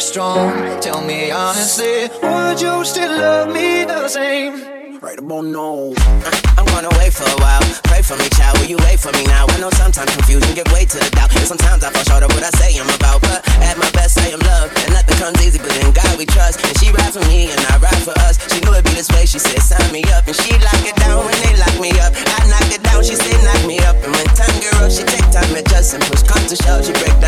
strong. Tell me honestly, would you still love me the same? Right about now. I'm gonna wait for a while. Pray for me, child. Will you wait for me now? I know sometimes confusion give way to the doubt. And sometimes I fall short of what I say I'm about. But at my best, I am love. And nothing comes easy, but in God we trust. And she rides for me, and I ride for us. She knew it'd be this way. She said, sign me up. And she lock it down when they lock me up. I knock it down, she said, knock me up. And when time girl, she take time, adjust, and push Come to shove. She break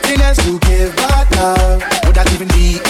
happiness to give but love. Would that even be